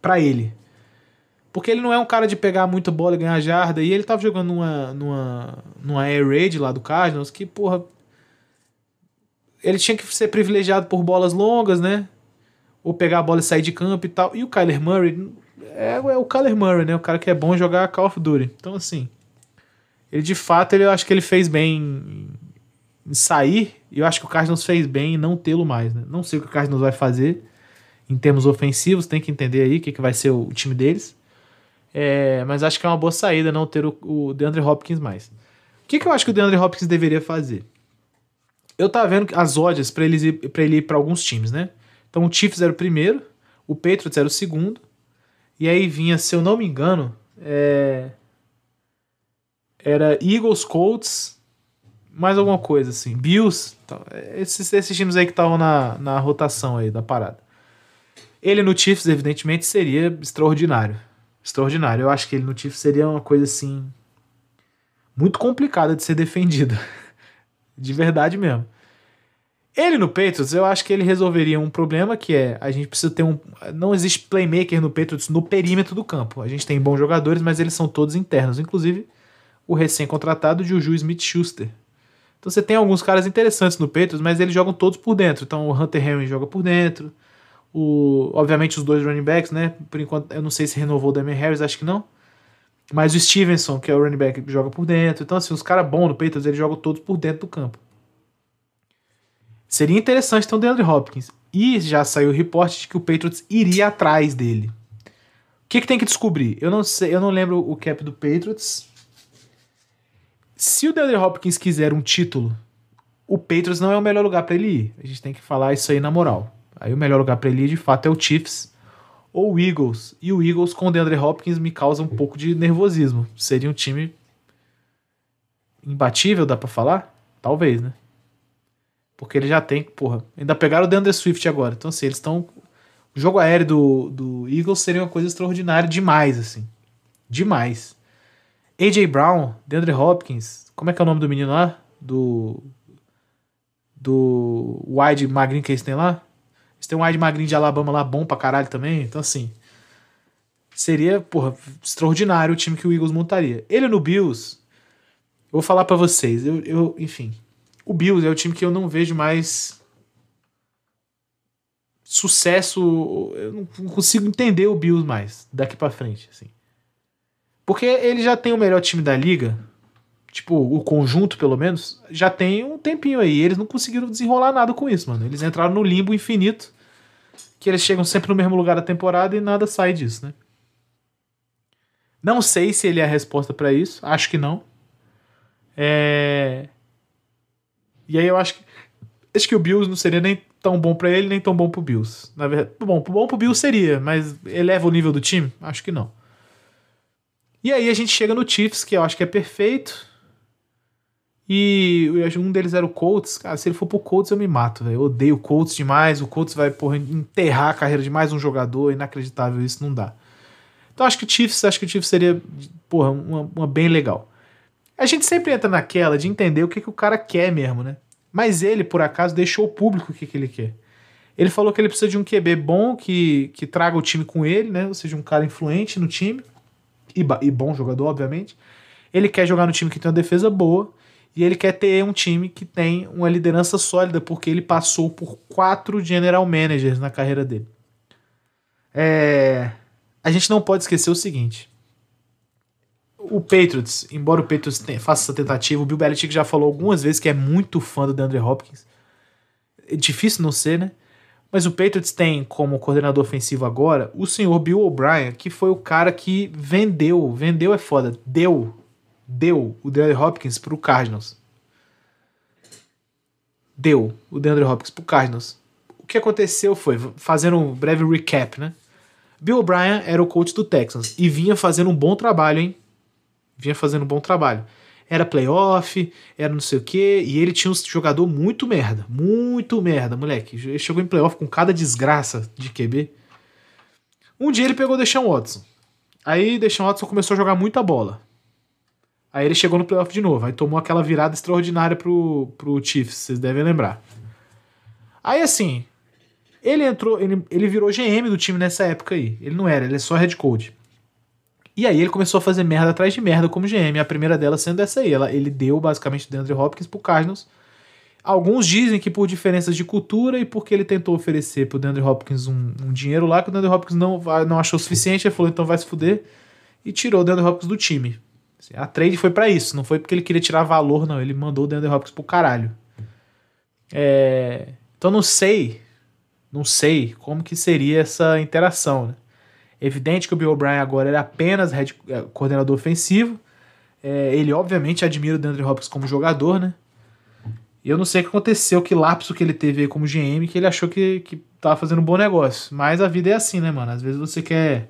[SPEAKER 3] para ele. Porque ele não é um cara de pegar muita bola e ganhar jarda. E ele tava jogando numa, numa, numa air raid lá do Cardinals que, porra. Ele tinha que ser privilegiado por bolas longas, né? Ou pegar a bola e sair de campo e tal. E o Kyler Murray é, é o Kyler Murray, né? O cara que é bom jogar Call of Duty. Então, assim. Ele de fato, ele, eu acho que ele fez bem em sair. E eu acho que o Cardinals fez bem em não tê-lo mais, né? Não sei o que o Cardinals vai fazer em termos ofensivos, tem que entender aí o que, que vai ser o time deles. É, mas acho que é uma boa saída não ter o, o DeAndre Hopkins mais. O que, que eu acho que o DeAndre Hopkins deveria fazer? Eu tava vendo as odds para ele, ir para alguns times, né? Então o Chiefs era o primeiro, o Patriots era o segundo, e aí vinha, se eu não me engano, é... era Eagles, Colts, mais alguma coisa assim, Bills, esses, esses times aí que estavam na, na rotação aí da parada. Ele no Chiefs, evidentemente, seria extraordinário. Extraordinário. Eu acho que ele no Chiefs seria uma coisa assim. Muito complicada de ser defendida. de verdade mesmo. Ele no Patriots, eu acho que ele resolveria um problema que é a gente precisa ter um. Não existe playmaker no Patriots no perímetro do campo. A gente tem bons jogadores, mas eles são todos internos. Inclusive o recém-contratado Juju Smith Schuster. Então você tem alguns caras interessantes no Patriots, mas eles jogam todos por dentro. Então o Hunter Henry joga por dentro. O, obviamente os dois running backs, né? Por enquanto, eu não sei se renovou o Damian Harris, acho que não. Mas o Stevenson, que é o running back, joga por dentro. Então, assim, os caras bons no Patriots, eles jogam todos por dentro do campo. Seria interessante ter o DeAndre Hopkins. E já saiu o reporte de que o Patriots iria atrás dele. O que, que tem que descobrir? Eu não sei, eu não lembro o cap do Patriots. Se o DeAndre Hopkins quiser um título, o Patriots não é o melhor lugar para ele ir. A gente tem que falar isso aí na moral. Aí o melhor lugar para ele ir de fato é o Chiefs ou o Eagles. E o Eagles com o DeAndre Hopkins me causa um pouco de nervosismo. Seria um time imbatível, dá para falar? Talvez, né? Porque ele já tem, porra. Ainda pegaram o DeAndre Swift agora. Então, assim, eles estão. O jogo aéreo do, do Eagles seria uma coisa extraordinária demais, assim. Demais. AJ Brown, DeAndre Hopkins. Como é que é o nome do menino lá? Do. Do wide magrinho que eles têm lá? Eles têm um wide magrinho de Alabama lá bom pra caralho também. Então, assim. Seria, porra, extraordinário o time que o Eagles montaria. Ele no Bills. Eu vou falar para vocês. Eu, eu, enfim. O Bills é o time que eu não vejo mais sucesso. Eu não consigo entender o Bills mais daqui para frente, assim. Porque ele já tem o melhor time da liga, tipo, o conjunto pelo menos, já tem um tempinho aí. Eles não conseguiram desenrolar nada com isso, mano. Eles entraram no limbo infinito, que eles chegam sempre no mesmo lugar da temporada e nada sai disso, né? Não sei se ele é a resposta para isso, acho que não. É... E aí eu acho que acho que o Bills não seria nem tão bom para ele nem tão bom pro Bills. Na verdade, bom, bom pro Bills seria, mas eleva o nível do time? Acho que não. E aí a gente chega no Chiefs, que eu acho que é perfeito. E um deles era o Colts. Cara, se ele for pro Colts, eu me mato, velho. Eu odeio o Colts demais. O Colts vai, porra, enterrar a carreira de mais um jogador. Inacreditável, isso não dá. Então acho que o Chiefs, acho que o Chiefs seria, porra, uma, uma bem legal. A gente sempre entra naquela de entender o que, que o cara quer mesmo, né? Mas ele, por acaso, deixou o público o que, que ele quer. Ele falou que ele precisa de um QB bom que, que traga o time com ele, né? Ou seja, um cara influente no time. E, e bom jogador, obviamente. Ele quer jogar no time que tem uma defesa boa E ele quer ter um time que tem uma liderança sólida, porque ele passou por quatro general managers na carreira dele. É... A gente não pode esquecer o seguinte. O Patriots, embora o Patriots faça essa tentativa, o Bill Belichick já falou algumas vezes que é muito fã do DeAndre Hopkins. É difícil não ser, né? Mas o Patriots tem como coordenador ofensivo agora o senhor Bill O'Brien, que foi o cara que vendeu, vendeu é foda, deu, deu o DeAndre Hopkins pro Cardinals. Deu o DeAndre Hopkins pro Cardinals. O que aconteceu foi, fazendo um breve recap, né? Bill O'Brien era o coach do Texans e vinha fazendo um bom trabalho, hein? Vinha fazendo um bom trabalho. Era playoff, era não sei o quê, e ele tinha um jogador muito merda. Muito merda, moleque. Ele chegou em playoff com cada desgraça de QB. Um dia ele pegou o Deshaun Watson. Aí Deshaun Watson começou a jogar muita bola. Aí ele chegou no playoff de novo. Aí tomou aquela virada extraordinária pro, pro Chiefs, vocês devem lembrar. Aí assim, ele entrou, ele, ele virou GM do time nessa época aí. Ele não era, ele é só head coach. E aí ele começou a fazer merda atrás de merda como GM. A primeira dela sendo essa aí. Ela, ele deu basicamente o DeAndre Hopkins pro Cardinals. Alguns dizem que por diferenças de cultura e porque ele tentou oferecer pro DeAndre Hopkins um, um dinheiro lá que o DeAndre Hopkins não, não achou suficiente. Ele falou, então vai se fuder. E tirou o DeAndre Hopkins do time. Assim, A trade foi pra isso. Não foi porque ele queria tirar valor, não. Ele mandou o DeAndre Hopkins pro caralho. É, Então não sei. Não sei como que seria essa interação, né? Evidente que o Bill O'Brien agora era apenas head, eh, coordenador ofensivo. É, ele, obviamente, admira o DeAndre Hopkins como jogador, né? Eu não sei o que aconteceu, que lapso que ele teve aí como GM, que ele achou que, que tava fazendo um bom negócio. Mas a vida é assim, né, mano? Às vezes você quer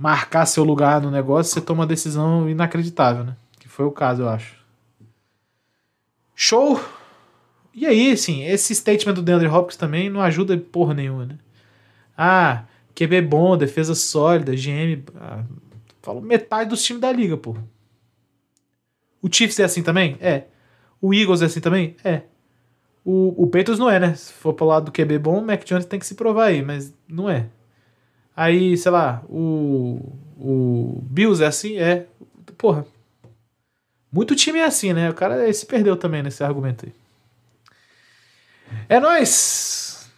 [SPEAKER 3] marcar seu lugar no negócio, você toma uma decisão inacreditável, né? Que foi o caso, eu acho. Show! E aí, assim, esse statement do DeAndre Hopkins também não ajuda porra nenhuma, né? Ah, QB bom, defesa sólida, GM. Ah, falo metade dos times da liga, pô. O Chiefs é assim também? É. O Eagles é assim também? É. O, o Patriots não é, né? Se for pro lado do QB bom, o Mac Jones tem que se provar aí, mas não é. Aí, sei lá, o, o Bills é assim? É. Porra. Muito time é assim, né? O cara se perdeu também nesse argumento aí. É nóis!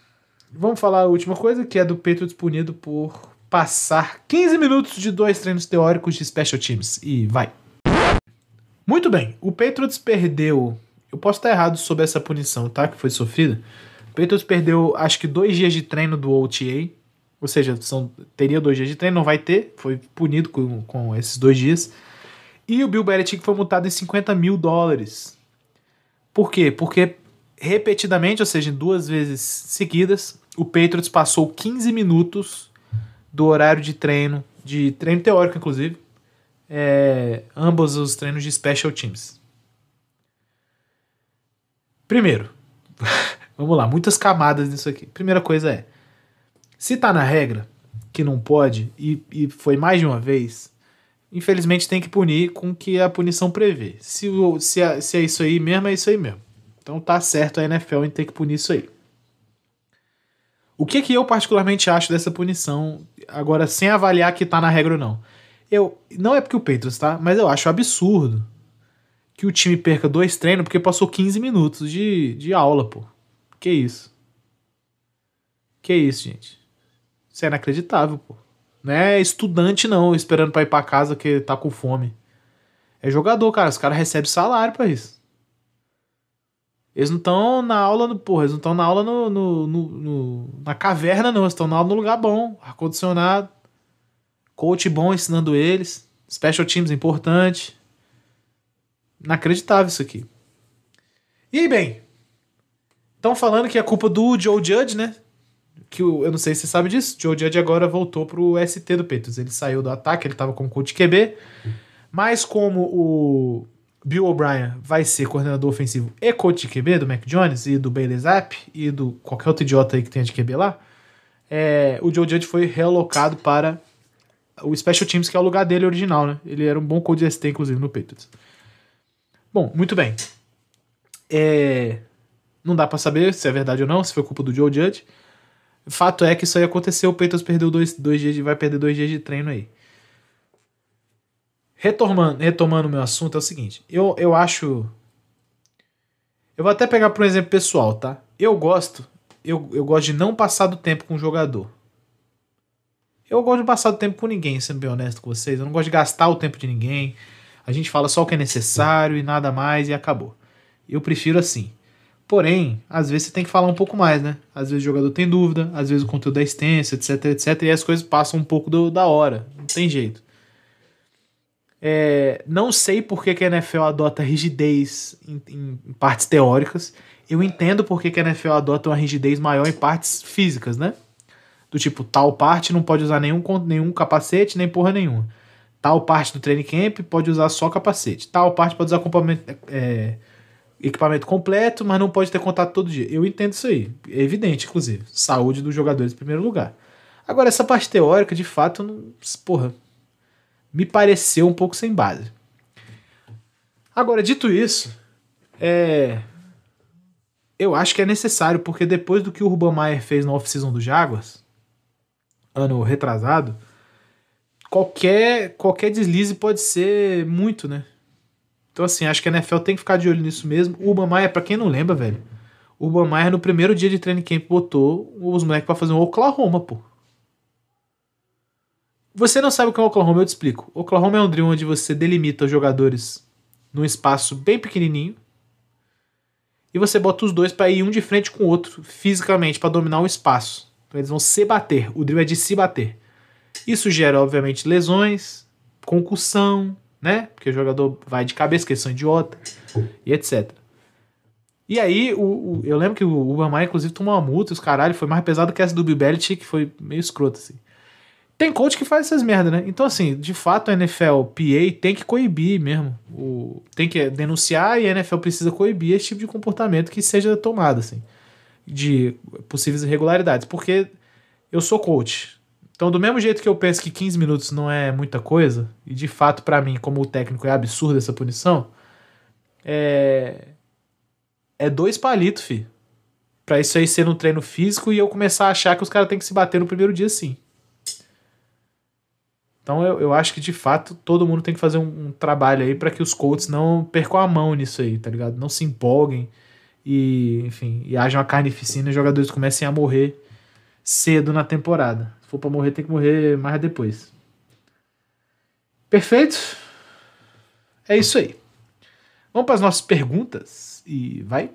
[SPEAKER 3] Vamos falar a última coisa, que é do Patriots punido por passar 15 minutos de dois treinos teóricos de Special Teams. E vai. Muito bem, o Patriots perdeu. Eu posso estar errado sobre essa punição, tá? Que foi sofrida. O Patriots perdeu, acho que, dois dias de treino do OTA. Ou seja, são, teria dois dias de treino, não vai ter. Foi punido com, com esses dois dias. E o Bill Belichick foi multado em 50 mil dólares. Por quê? Porque repetidamente, ou seja, em duas vezes seguidas, o Patriots passou 15 minutos do horário de treino, de treino teórico, inclusive, é, ambos os treinos de Special Teams. Primeiro, vamos lá, muitas camadas nisso aqui. Primeira coisa é, se tá na regra que não pode, e, e foi mais de uma vez, infelizmente tem que punir com o que a punição prevê. Se, se, é- se é isso aí mesmo, é isso aí mesmo. Então tá certo a NFL em ter que punir isso aí. O que que eu particularmente acho dessa punição, agora sem avaliar que tá na regra ou não? Eu, não é porque o Patriots, tá? Mas eu acho absurdo que o time perca dois treinos porque passou 15 minutos de, de aula, pô. Que isso? Que isso, gente? Isso é inacreditável, pô. Não é estudante, não, esperando pra ir pra casa que tá com fome. É jogador, cara. Os caras recebem salário pra isso. Eles não estão na aula, no, porra, eles não estão na aula no, no- no- na caverna, não. Eles estão na aula no lugar bom, ar-condicionado, coach bom ensinando eles, special teams importante. Inacreditável isso aqui. E aí, bem, estão falando que é culpa do Joe Judge, né? Que o- eu não sei se você sabe disso. Joe Judge agora voltou pro ST do Patriots. Ele saiu do ataque, ele tava como coach QB. Mas como o Bill O'Brien vai ser coordenador ofensivo e coach QB do Mac Jones e do Bailey Zapp e do qualquer outro idiota aí que tenha de QB lá, é, o Joe Judge foi realocado para o Special Teams, que é o lugar dele original, né? Ele era um bom coach ST, inclusive, no Patriots. Bom, muito bem. É, não dá pra saber se é verdade ou não, se foi culpa do Joe Judge. Fato é que isso aí aconteceu, o Patriots perdeu dois, dois dias de, vai perder dois dias de treino aí. retomando, retomando o meu assunto, é o seguinte. Eu, eu acho. Eu vou até pegar por um exemplo pessoal, tá? Eu gosto. Eu, eu gosto de não passar do tempo com o jogador. Eu gosto de passar do tempo com ninguém, sendo bem honesto com vocês. Eu não gosto de gastar o tempo de ninguém. A gente fala só o que é necessário e nada mais e acabou. Eu prefiro assim. Porém, às vezes você tem que falar um pouco mais, né? Às vezes o jogador tem dúvida, às vezes o conteúdo é extenso, etc, etc. E as coisas passam um pouco do, da hora. Não tem jeito. É, não sei por que, que a NFL adota rigidez em, em, partes teóricas. Eu entendo por que, que a NFL adota uma rigidez maior em partes físicas, né? Do tipo, tal parte não pode usar nenhum, nenhum capacete, nem porra nenhuma. Tal parte do training camp pode usar só capacete. Tal parte pode usar é, equipamento completo, mas não pode ter contato todo dia. Eu entendo isso aí. É evidente, inclusive. Saúde dos jogadores em primeiro lugar. Agora, essa parte teórica, de fato, não, porra, me pareceu um pouco sem base. Agora, dito isso, é... eu acho que é necessário, porque depois do que o Urban Meyer fez na off-season do Jaguars, ano retrasado, qualquer, qualquer deslize pode ser muito, né? Então, assim, acho que a NFL tem que ficar de olho nisso mesmo. O Urban Meyer, pra quem não lembra, velho, o Urban Meyer no primeiro dia de training camp botou os moleques pra fazer um Oklahoma, pô. Você não sabe o que é o Oklahoma, eu te explico. Oklahoma é um drill onde você delimita os jogadores num espaço bem pequenininho e você bota os dois para ir um de frente com o outro fisicamente para dominar o espaço. Então eles vão se bater. O drill é de se bater. Isso gera, obviamente, lesões, concussão, né? Porque o jogador vai de cabeça, que eles são idiota, e etc. E aí, o, o, eu lembro que o Urban inclusive, tomou uma multa, os caralho, foi mais pesado que essa do Belichick, que foi meio escroto, assim. Tem coach que faz essas merdas, né? Então, assim, de fato, a NFL PA tem que coibir mesmo. O, tem que denunciar e a NFL precisa coibir esse tipo de comportamento que seja tomado, assim, de possíveis irregularidades. Porque eu sou coach. Então, do mesmo jeito que eu penso que 15 minutos não é muita coisa, e de fato, para mim, como técnico, é absurda essa punição, é. É dois palitos, fi. Pra isso aí ser um treino físico e eu começar a achar que os caras têm que se bater no primeiro dia sim. Então eu, eu acho que de fato todo mundo tem que fazer um, um trabalho aí para que os coaches não percam a mão nisso aí, tá ligado? Não se empolguem e, enfim, e haja uma carnificina e os jogadores comecem a morrer cedo na temporada. For pra morrer, tem que morrer mais depois. Perfeito? É isso aí. Vamos para as nossas perguntas e vai.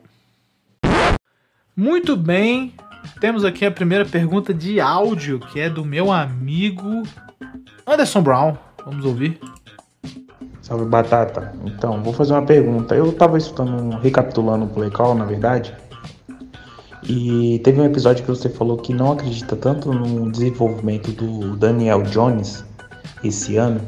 [SPEAKER 3] Muito bem. Temos aqui a primeira pergunta de áudio, que é do meu amigo Anderson Brown, vamos ouvir.
[SPEAKER 4] Salve Batata. Então, vou fazer uma pergunta. Eu tava estudando, recapitulando o Play Call, na verdade. E teve um episódio que você falou que não acredita tanto no desenvolvimento do Daniel Jones esse ano,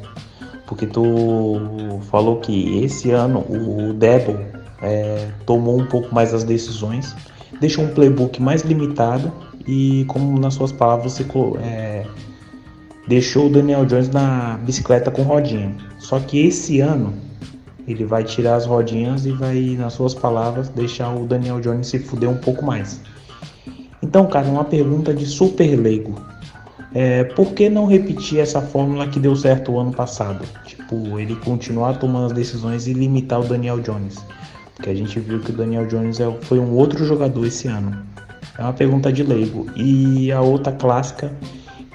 [SPEAKER 4] porque tu falou que esse ano o Debo é, tomou um pouco mais as decisões, deixou um playbook mais limitado e, como nas suas palavras, você é, deixou o Daniel Jones na bicicleta com rodinha. Só que esse ano ele vai tirar as rodinhas e vai, nas suas palavras, deixar o Daniel Jones se fuder um pouco mais. Então, cara, uma pergunta de super leigo. É, por que não repetir essa fórmula que deu certo o ano passado? Tipo, ele continuar tomando as decisões e limitar o Daniel Jones. Porque a gente viu que o Daniel Jones é, foi um outro jogador esse ano. É uma pergunta de leigo. E a outra clássica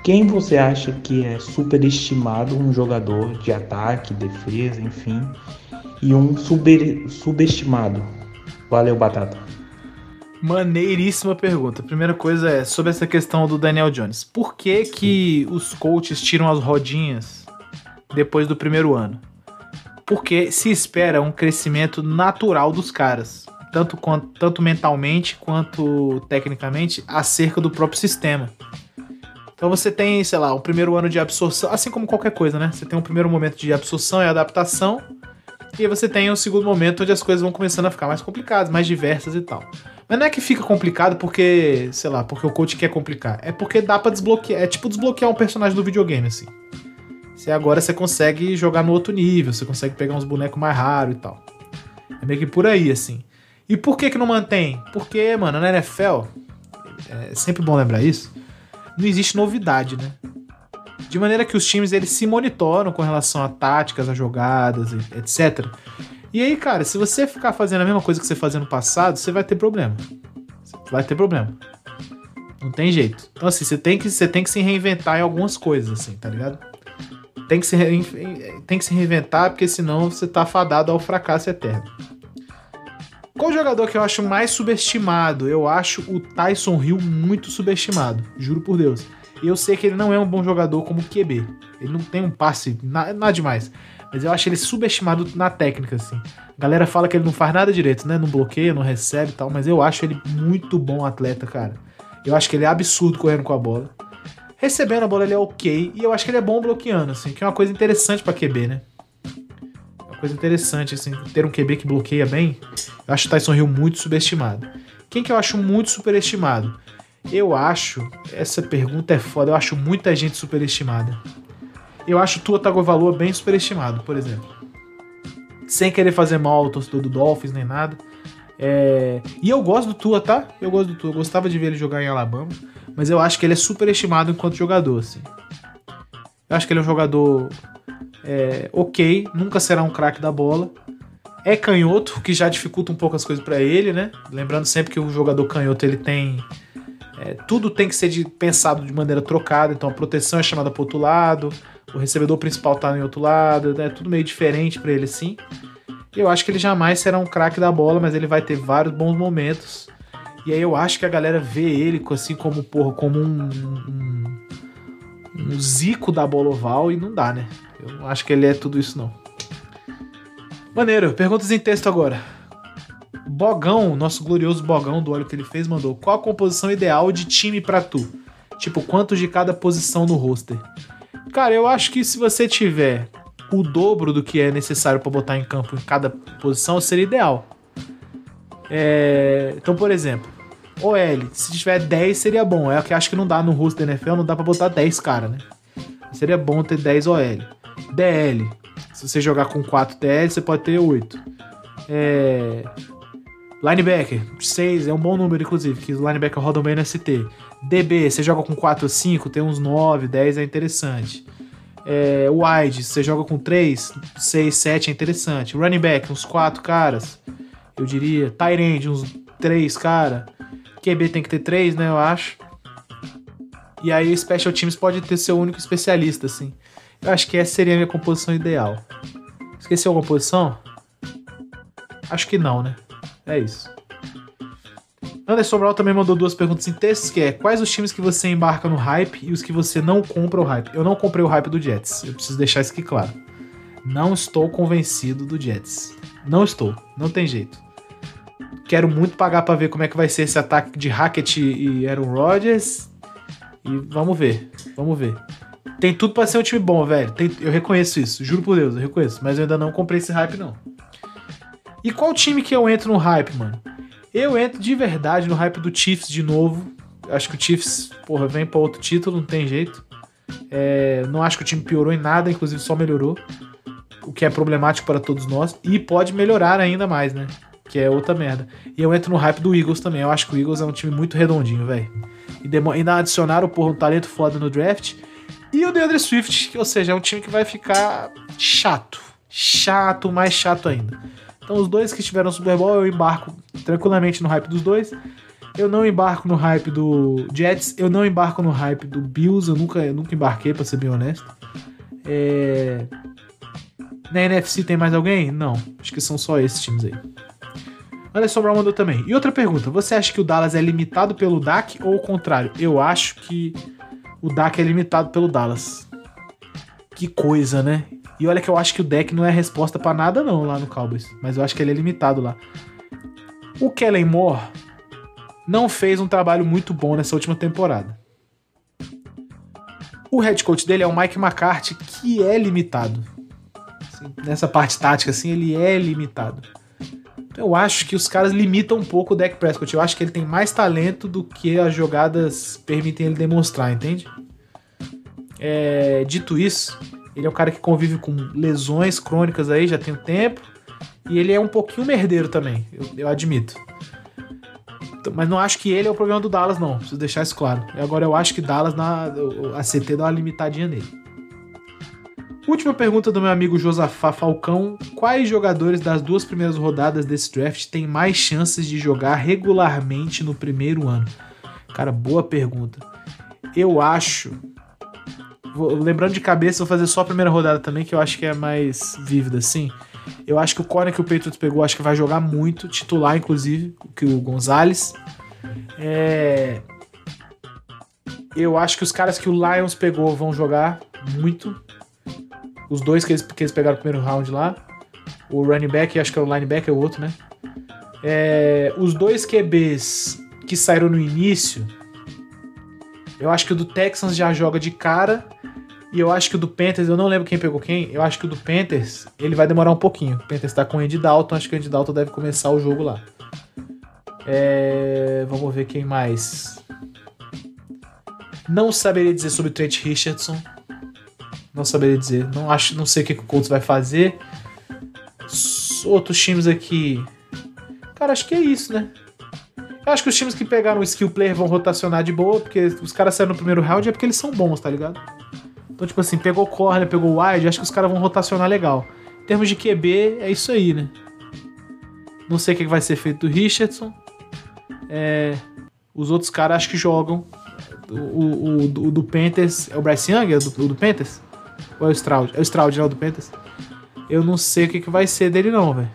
[SPEAKER 4] quem você acha que é superestimado um jogador de ataque, defesa, enfim, e um subestimado? Valeu, Batata.
[SPEAKER 3] Maneiríssima pergunta. Primeira coisa é sobre essa questão do Daniel Jones. Por que, que os coaches tiram as rodinhas depois do primeiro ano? Porque se espera um crescimento natural dos caras, tanto, tanto mentalmente quanto tecnicamente, acerca do próprio sistema. Então você tem, sei lá, o primeiro ano de absorção, assim como qualquer coisa, né? Você tem um primeiro momento de absorção e adaptação, e aí você tem o um segundo momento onde as coisas vão começando a ficar mais complicadas, mais diversas e tal. Mas não é que fica complicado porque, sei lá, porque o coach quer complicar. É porque dá pra desbloquear. É tipo desbloquear um personagem do videogame, assim. Se agora você consegue jogar no outro nível, você consegue pegar uns bonecos mais raros e tal. É meio que por aí, assim. E por que que não mantém? Porque, mano, na NFL, é sempre bom lembrar isso, não existe novidade, né? De maneira que os times eles se monitoram com relação a táticas, a jogadas, etc. E aí, cara, se você ficar fazendo a mesma coisa que você fazia no passado, você vai ter problema. Vai ter problema. Não tem jeito. Então, assim, você tem que, você tem que se reinventar em algumas coisas, assim, tá ligado? Tem que, se tem que se reinventar, porque senão você tá fadado ao fracasso eterno. Qual jogador que eu acho mais subestimado? Eu acho o Tyson Hill muito subestimado, juro por Deus. Eu sei que ele não é um bom jogador como QB. Ele não tem um passe, na- nada demais. Mas eu acho ele subestimado na técnica, assim. A galera fala que ele não faz nada direito, né? Não bloqueia, não recebe e tal. Mas eu acho ele muito bom atleta, cara. Eu acho que ele é absurdo correndo com a bola. Recebendo a bola ele é ok. E eu acho que ele é bom bloqueando, assim. Que é uma coisa interessante pra QB, né? Uma coisa interessante, assim. Ter um QB que bloqueia bem. Eu acho o Tyson Hill muito subestimado. Quem que eu acho muito superestimado? Eu acho. Essa pergunta é foda. Eu acho muita gente superestimada. Eu acho o Tua Tagovailoa bem superestimado, por exemplo. Sem querer fazer mal ao torcedor do Dolphins nem nada. É, E eu gosto do Tua, tá? Eu gosto do Tua. Eu gostava de ver ele jogar em Alabama. Mas eu acho que ele é superestimado enquanto jogador, assim. Eu acho que ele é um jogador é, ok, nunca será um craque da bola. É canhoto, o que já dificulta um pouco as coisas pra ele, né? Lembrando sempre que o jogador canhoto ele tem é, tudo tem que ser de- pensado de maneira trocada, então a proteção é chamada pro outro lado, o recebedor principal tá em outro lado, é tudo meio diferente pra ele assim. Eu acho que ele jamais será um craque da bola, mas ele vai ter vários bons momentos. E aí eu acho que a galera vê ele assim como, porra, como um, um, um zico da bola oval e não dá, né? Eu não acho que ele é tudo isso não. Maneiro, perguntas em texto agora. Bogão, nosso glorioso Bogão do olho que ele fez, mandou: Qual a composição ideal de time pra tu? Tipo, quantos de cada posição no roster? Cara, eu acho que se você tiver o dobro do que é necessário pra botar em campo em cada posição, seria ideal. É, Então, por exemplo, OL, se tiver 10 seria bom. É o que acho que não dá no roster NFL, não dá pra botar 10 cara, né? Seria bom ter 10 OL. DL, se você jogar com 4 DL, você pode ter 8. É... Linebacker, 6 é um bom número, inclusive, que os linebackers rodam bem no ST. DB, você joga com 4 ou 5, tem uns 9, 10 é interessante. É, wide, você joga com 3, 6, 7 é interessante. Running back, uns 4 caras, eu diria. End, uns 3 cara. QB tem que ter 3, né, eu acho. E aí o Special Teams pode ter seu único especialista, assim. Eu acho que essa seria a minha composição ideal. Esqueci alguma posição? Acho que não, né? É isso. Anderson Brown também mandou duas perguntas em textos, que é quais os times que você embarca no hype e os que você não compra o hype. Eu não comprei o hype do Jets, eu preciso deixar isso aqui claro. Não estou convencido do Jets. Não estou, não tem jeito. Quero muito pagar pra ver como é que vai ser esse ataque de Hackett e Aaron Rodgers. E vamos ver, vamos ver. Tem tudo pra ser um time bom, velho. Tem- eu reconheço isso, juro por Deus, eu reconheço. Mas eu ainda não comprei esse hype, não. E qual time que eu entro no hype, mano? Eu entro de verdade no hype do Chiefs de novo. Acho que o Chiefs, porra, vem pra outro título, não tem jeito. É, não acho que o time piorou em nada, inclusive só melhorou. O que é problemático para todos nós. E pode melhorar ainda mais, né? Que é outra merda. E eu entro no hype do Eagles também. Eu acho que o Eagles é um time muito redondinho, velho. E ainda adicionaram, porra, um talento foda no draft. E o DeAndre Swift, ou seja, é um time que vai ficar chato. Chato, mais chato ainda. Então, os dois que estiveram Super Bowl, eu embarco tranquilamente no hype dos dois. Eu não embarco no hype do Jets, eu não embarco no hype do Bills, eu nunca, eu nunca embarquei, pra ser bem honesto. É... Na NFC tem mais alguém? Não, acho que são só esses times aí. Anderson Brown mandou também. E outra pergunta: você acha que o Dallas é limitado pelo Dak ou o contrário? Eu acho que o Dak é limitado pelo Dallas. Que coisa, né? E olha que eu acho que o Dak não é resposta pra nada não lá no Cowboys, mas eu acho que ele é limitado lá. O Kellen Moore não fez um trabalho muito bom nessa última temporada. O head coach dele é o Mike McCarthy, que é limitado. Assim, nessa parte tática, assim, ele é limitado. Eu acho que os caras limitam um pouco o Dak Prescott. Eu acho que ele tem mais talento do que as jogadas permitem ele demonstrar, entende? É, dito isso, ele é um cara que convive com lesões crônicas aí, já tem um tempo. E ele é um pouquinho merdeiro também, eu, eu admito. Então, Mas não acho que ele é o problema do Dallas, não. Preciso deixar isso claro. E agora eu acho que Dallas, na, a CT dá uma limitadinha nele. Última pergunta do meu amigo Josafá Falcão. Quais jogadores das duas primeiras rodadas desse draft têm mais chances de jogar regularmente no primeiro ano? Cara, boa pergunta. Eu acho. Vou- lembrando de cabeça, vou fazer só a primeira rodada também, que eu acho que é mais vívida, assim. Eu acho que o corner que o Patriots pegou, acho que vai jogar muito, titular, inclusive, que o Gonzalez. É. Eu acho que os caras que o Lions pegou vão jogar muito. Os dois que eles, que eles pegaram no primeiro round lá. O running back, acho que é o linebacker, é o outro, né? É, os dois QBs que saíram no início. Eu acho que o do Texans já joga de cara. E eu acho que o do Panthers, eu não lembro quem pegou quem. Eu acho que o do Panthers, ele vai demorar um pouquinho. O Panthers tá com o Andy Dalton, acho que o Andy Dalton deve começar o jogo lá. É, vamos ver quem mais. Não saberia dizer sobre o Trent Richardson. Não saberia dizer. Não acho, não sei o que, que o Colts vai fazer. Outros times aqui. Cara, acho que é isso, né? Eu acho que os times que pegaram o skill player vão rotacionar de boa, porque os caras saíram no primeiro round é porque eles são bons, tá ligado? Então, tipo assim, pegou corner, pegou wide, acho que os caras vão rotacionar legal. Em termos de QB, é isso aí, né? Não sei o que vai ser feito do Richardson. É, os outros caras acho que jogam. O, o, o do- Panthers. É o Bryce Young? É o do, o do Panthers? Ou é o Stroud? É o Stroud, não, o do Panthers? Eu não sei o que, que vai ser dele, não, velho.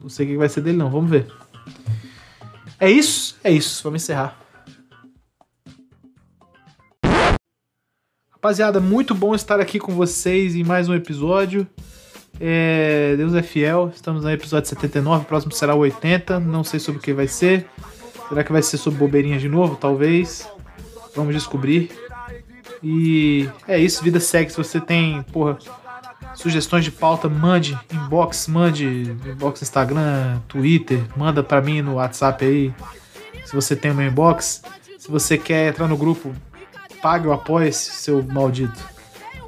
[SPEAKER 3] Não sei o que, que vai ser dele, não. Vamos ver. É isso? É isso. Vamos encerrar. Rapaziada, muito bom estar aqui com vocês em mais um episódio. É, Deus é fiel. Estamos no episódio 79, o próximo será o 80. Não sei sobre o que vai ser. Será que vai ser sobre bobeirinhas de novo? Talvez. Vamos descobrir. E é isso, vida segue. Se você tem, porra, sugestões de pauta, mande inbox, mande inbox Instagram, Twitter, manda pra mim no WhatsApp aí. Se você tem o meu inbox. Se você quer entrar no grupo, pague ou apoie esse seu maldito.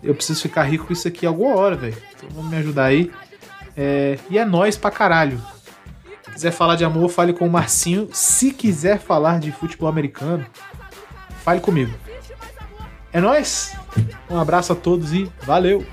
[SPEAKER 3] Eu preciso ficar rico com isso aqui alguma hora, velho. Então vamos me ajudar aí. É, e é nóis pra caralho. Quiser falar de amor, fale com o Marcinho. Se quiser falar de futebol americano, fale comigo. É nóis. Um abraço a todos e valeu!